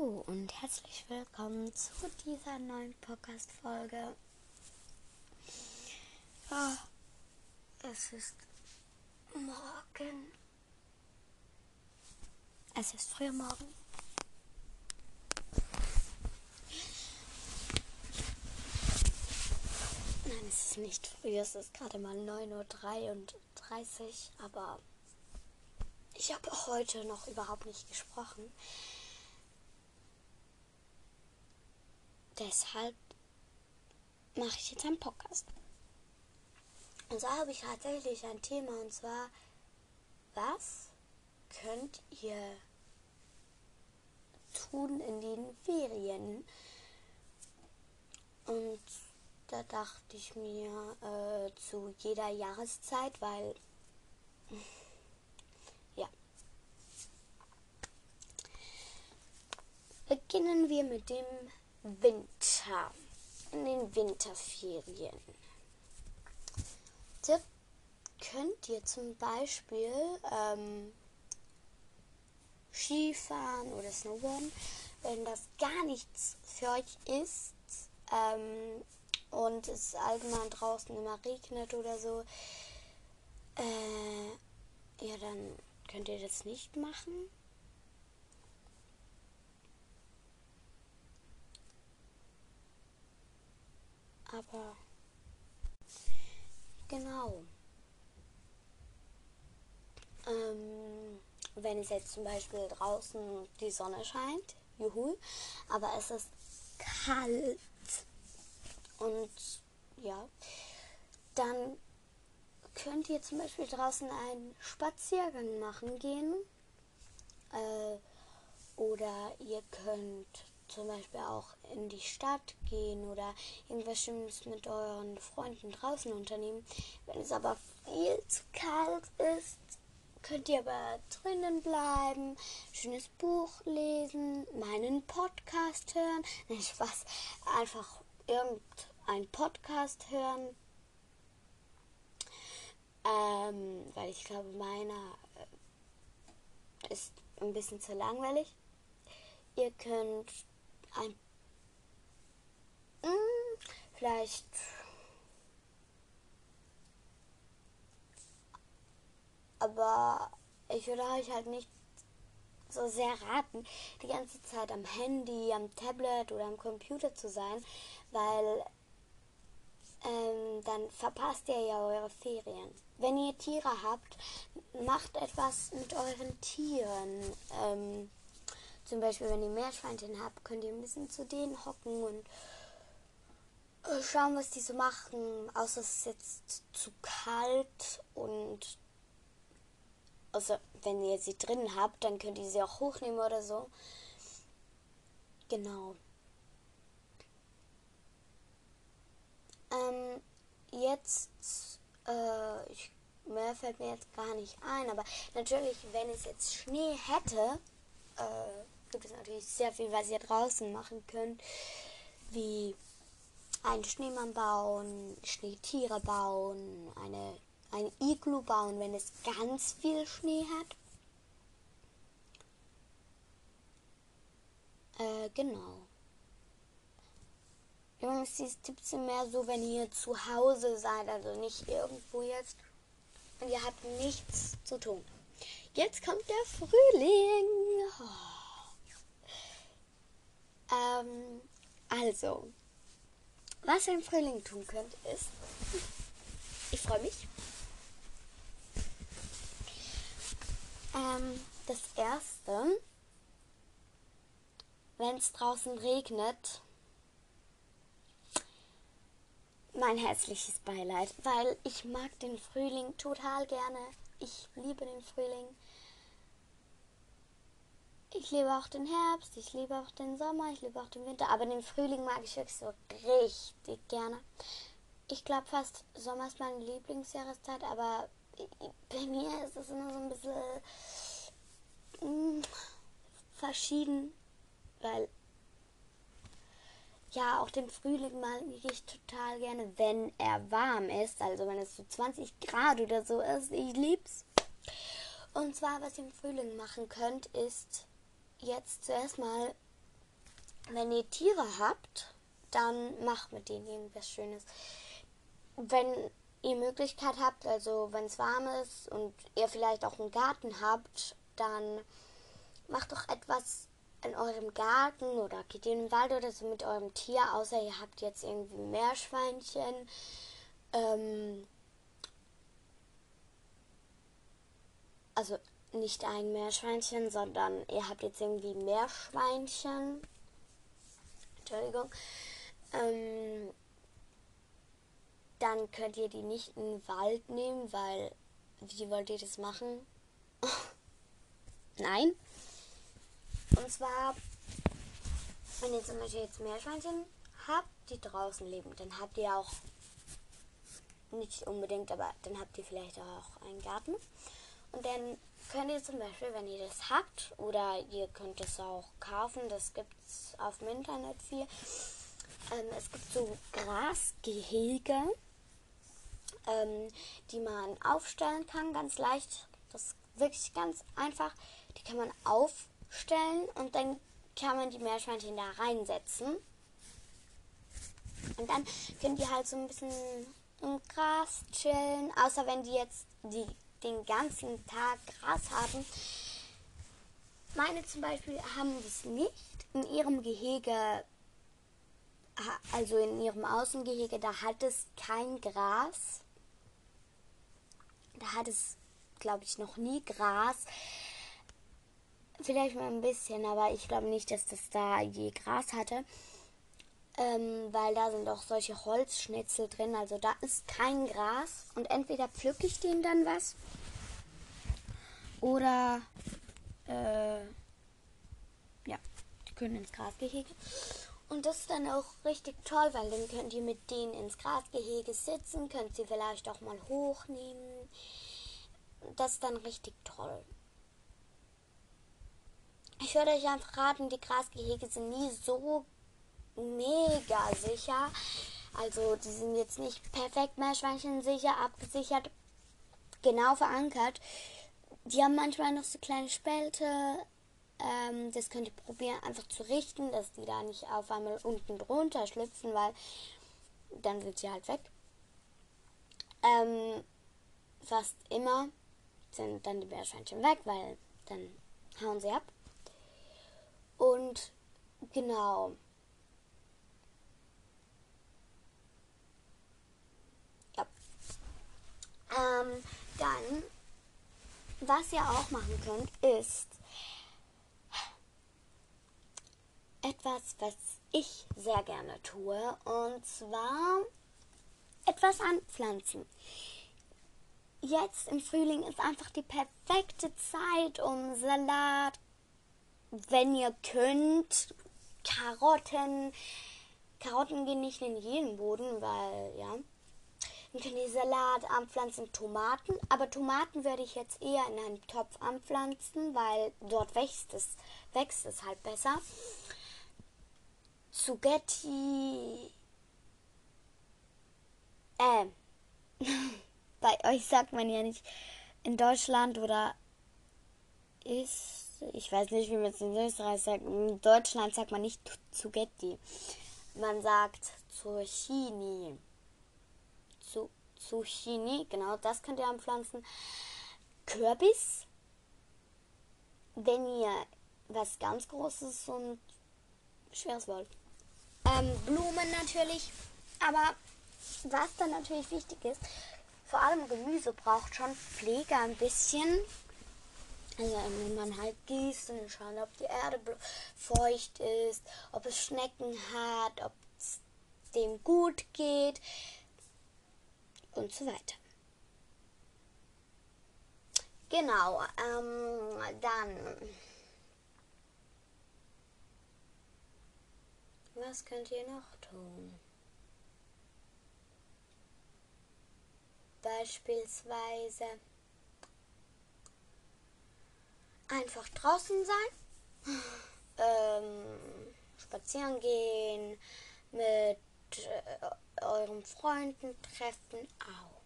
Hallo und herzlich willkommen zu dieser neuen Podcast-Folge. Ja, es ist morgen. Es ist früh morgen. Nein, es ist nicht früh, es ist gerade mal 9.33 Uhr, aber ich habe heute noch überhaupt nicht gesprochen. Deshalb mache ich jetzt einen Podcast. Und zwar habe ich tatsächlich ein Thema und zwar, was könnt ihr tun in den Ferien? Und da dachte ich mir äh, zu jeder Jahreszeit, weil Beginnen wir mit dem Winter. In den Winterferien. Tipp könnt ihr zum Beispiel ähm, Skifahren oder Snowboarden, wenn das gar nichts für euch ist ähm, und es allgemein draußen immer regnet oder so, äh, ja, dann könnt ihr das nicht machen. Aber genau. Ähm, wenn es jetzt zum Beispiel draußen die Sonne scheint, juhu, aber es ist kalt und ja, dann könnt ihr zum Beispiel draußen einen Spaziergang machen gehen. Äh, oder ihr könnt zum Beispiel auch in die Stadt gehen oder irgendwas Schönes mit euren Freunden draußen unternehmen. Wenn es aber viel zu kalt ist, könnt ihr aber drinnen bleiben, schönes Buch lesen, meinen Podcast hören. Nicht Spaß, einfach irgendein Podcast hören. Ähm, weil ich glaube, meiner äh, ist ein bisschen zu langweilig. Ihr könnt ein hm, vielleicht aber ich würde euch halt nicht so sehr raten, die ganze Zeit am Handy, am Tablet oder am Computer zu sein, weil ähm, dann verpasst ihr ja eure Ferien. Wenn ihr Tiere habt, macht etwas mit euren Tieren. Ähm, zum Beispiel, wenn ihr Meerschweinchen habt, könnt ihr ein bisschen zu denen hocken und äh, schauen, was die so machen. Außer es ist jetzt zu kalt und also wenn ihr sie drin habt, dann könnt ihr sie auch hochnehmen oder so. Genau. Ähm, jetzt, äh, ich, mehr fällt mir jetzt gar nicht ein, aber natürlich, wenn es jetzt Schnee hätte, äh, gibt es natürlich sehr viel, was ihr draußen machen könnt, wie einen Schneemann bauen, Schneetiere bauen, eine, ein Iglu bauen, wenn es ganz viel Schnee hat. Äh, genau. Jungs, diese Tipps sind mehr so, wenn ihr zu Hause seid, also nicht irgendwo jetzt und ihr habt nichts zu tun. Jetzt kommt der Frühling. Oh. Ähm, also, was ihr im Frühling tun könnt, ist, ich freue mich. Ähm, das erste, wenn es draußen regnet, mein herzliches Beileid, weil ich mag den Frühling total gerne. Ich liebe den Frühling. Ich liebe auch den Herbst, ich liebe auch den Sommer, ich liebe auch den Winter, aber den Frühling mag ich wirklich so richtig gerne. Ich glaube fast, Sommer ist meine Lieblingsjahreszeit, aber bei mir ist es immer so ein bisschen mm, verschieden, weil ja, auch den Frühling mag ich total gerne, wenn er warm ist, also wenn es so 20 Grad oder so ist. Ich lieb's. Und zwar, was ihr im Frühling machen könnt, ist jetzt zuerst mal wenn ihr Tiere habt, dann macht mit denen irgendwas Schönes. Wenn ihr Möglichkeit habt, also wenn es warm ist und ihr vielleicht auch einen Garten habt, dann macht doch etwas in eurem Garten oder geht in den Wald oder so mit eurem Tier, außer ihr habt jetzt irgendwie Meerschweinchen. Ähm, also nicht ein Meerschweinchen, sondern ihr habt jetzt irgendwie Meerschweinchen. Entschuldigung. Ähm, dann könnt ihr die nicht in den Wald nehmen, weil wie wollt ihr das machen? Nein. Und zwar, wenn ihr zum Beispiel jetzt Meerschweinchen habt, die draußen leben, dann habt ihr auch nicht unbedingt, aber dann habt ihr vielleicht auch einen Garten. Und dann könnt ihr zum Beispiel, wenn ihr das habt, oder ihr könnt es auch kaufen, das gibt es auf dem Internet viel. Ähm, es gibt so Grasgehege, ähm, die man aufstellen kann, ganz leicht. Das ist wirklich ganz einfach. Die kann man aufstellen und dann kann man die Meerschweinchen da reinsetzen. Und dann können die halt so ein bisschen im Gras chillen, außer wenn die jetzt die den ganzen Tag Gras haben. Meine zum Beispiel haben das nicht. In ihrem Gehege, also in ihrem Außengehege, da hat es kein Gras. Da hat es, glaube ich, noch nie Gras. Vielleicht mal ein bisschen, aber ich glaube nicht, dass das da je Gras hatte. Ähm, weil da sind auch solche Holzschnitzel drin. Also da ist kein Gras. Und entweder pflücke ich denen dann was. Oder äh, ja, die können ins Grasgehege. Und das ist dann auch richtig toll, weil dann könnt ihr mit denen ins Grasgehege sitzen, könnt sie vielleicht auch mal hochnehmen. Das ist dann richtig toll. Ich würde euch einfach raten, die Grasgehege sind nie so mega sicher. Also die sind jetzt nicht perfekt Meerschweinchen sicher, abgesichert, genau verankert. Die haben manchmal noch so kleine Spälte. Ähm, das könnt ihr probieren, einfach zu richten, dass die da nicht auf einmal unten drunter schlüpfen, weil dann sind sie halt weg. Ähm, fast immer sind dann die Meerschweinchen weg, weil dann hauen sie ab. Und genau. Ähm, dann, was ihr auch machen könnt, ist etwas, was ich sehr gerne tue, und zwar etwas anpflanzen. Jetzt im Frühling ist einfach die perfekte Zeit, um Salat, wenn ihr könnt, Karotten. Karotten gehen nicht in jeden Boden, weil, ja, dann könnt ihr Salat anpflanzen, Tomaten. Aber Tomaten würde ich jetzt eher in einen Topf anpflanzen, weil dort wächst es, wächst es halt besser. Zugetti. Äh. Bei euch sagt man ja nicht in Deutschland oder ist. Ich weiß nicht, wie man es in Österreich sagt. In Deutschland sagt man nicht Zugetti. Man sagt Zucchini. Zucchini, genau, das könnt ihr anpflanzen. Kürbis, wenn ihr was ganz Großes und schweres wollt. Ähm, Blumen natürlich, aber was dann natürlich wichtig ist, vor allem Gemüse braucht schon Pflege ein bisschen. Also wenn man halt gießt und schauen, ob die Erde feucht ist, ob es Schnecken hat, ob es dem gut geht und so weiter. Genau, ähm, dann. Was könnt ihr noch tun? Beispielsweise einfach draußen sein, ähm, spazieren gehen, mit äh, euren Freunden treffen auch.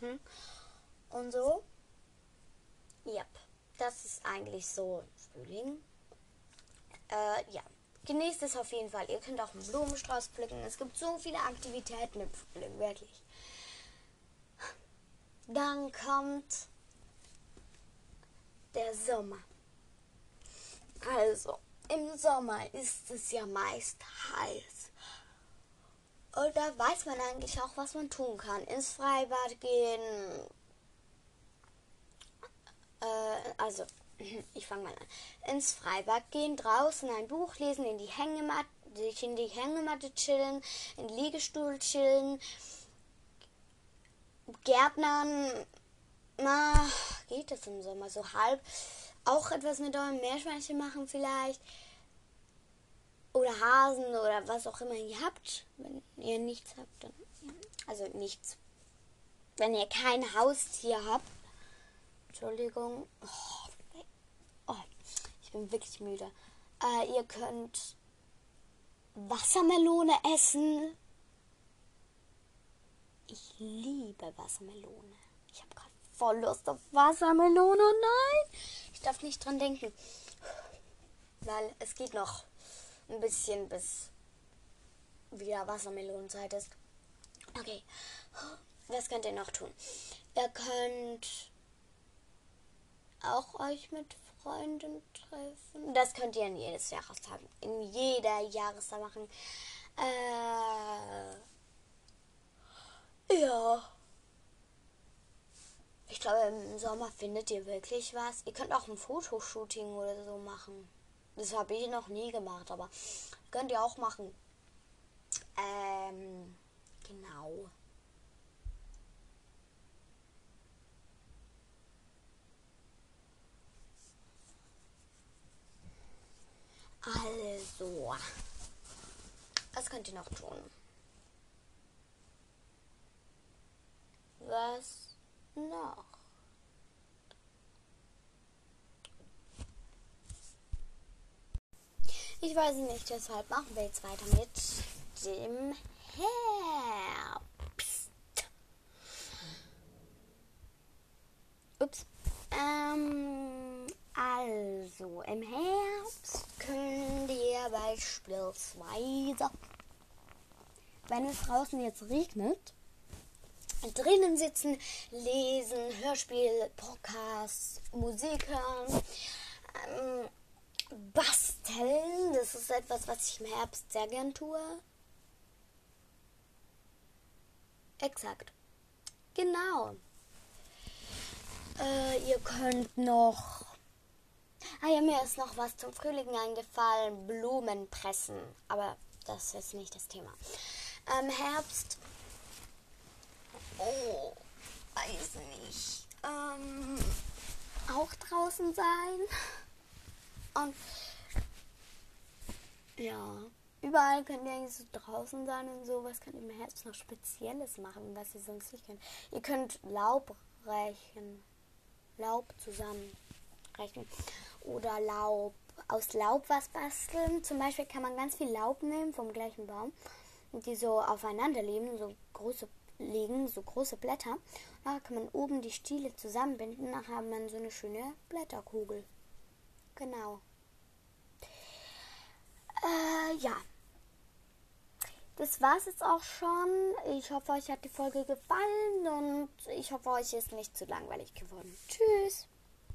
Hm? Und so. Ja, das ist eigentlich so Frühling. Äh, ja. Genießt es auf jeden Fall. Ihr könnt auch einen Blumenstrauß pflücken. Es gibt so viele Aktivitäten im Frühling, wirklich. Dann kommt der Sommer. Also, im Sommer ist es ja meist heiß. Und da weiß man eigentlich auch, was man tun kann. Ins Freibad gehen. Äh, also, ich fange mal an. Ins Freibad gehen, draußen ein Buch lesen, in die Hängematte, sich in die Hängematte chillen, in den Liegestuhl chillen, Gärtnern, na, geht das im Sommer so halb. Auch etwas mit eurem Meerschweinchen machen vielleicht. Oder Hasen oder was auch immer ihr habt. Wenn ihr nichts habt, dann. Also nichts. Wenn ihr kein Haustier habt. Entschuldigung. Oh, oh ich bin wirklich müde. Äh, ihr könnt Wassermelone essen. Ich liebe Wassermelone. Ich habe gerade voll Lust auf Wassermelone. Nein, ich darf nicht dran denken. Weil es geht noch ein bisschen, bis wieder Wassermelonenzeit ist. Okay, was könnt ihr noch tun? Ihr könnt auch euch mit Freunden treffen. Das könnt ihr in jedes Jahrestag, in jeder Jahreszeit machen. Äh, ja. Ich glaube, im Sommer findet ihr wirklich was. Ihr könnt auch ein Fotoshooting oder so machen. Das habe ich noch nie gemacht, aber könnt ihr auch machen. Ähm, genau. Also, was könnt ihr noch tun? Was noch? Ich weiß nicht, deshalb machen wir jetzt weiter mit dem Herbst. Ups. Ähm, also, im Herbst könnt ihr beispielsweise, wenn es draußen jetzt regnet, drinnen sitzen, lesen, Hörspiel, Podcasts, Musik hören, ähm, basteln. Das ist etwas, was ich im Herbst sehr gern tue. Exakt. Genau. Äh, ihr könnt noch. Ah ja, mir ist noch was zum Frühling eingefallen. Blumen pressen. Aber das ist nicht das Thema. Ähm, Herbst Oh, weiß nicht. Ähm, auch draußen sein. Und ja, überall könnt ihr eigentlich so draußen sein und so. Was könnt ihr im Herbst noch Spezielles machen, was ihr sonst nicht könnt? Ihr könnt Laub rächen. Laub zusammenrechnen. Oder Laub, aus Laub was basteln. Zum Beispiel kann man ganz viel Laub nehmen vom gleichen Baum und die so aufeinander leben, so große legen, so große Blätter. Da kann man oben die Stiele zusammenbinden, dann hat man so eine schöne Blätterkugel. Genau. Äh, ja. Das war's jetzt auch schon. Ich hoffe, euch hat die Folge gefallen und ich hoffe, euch ist nicht zu langweilig geworden. Tschüss.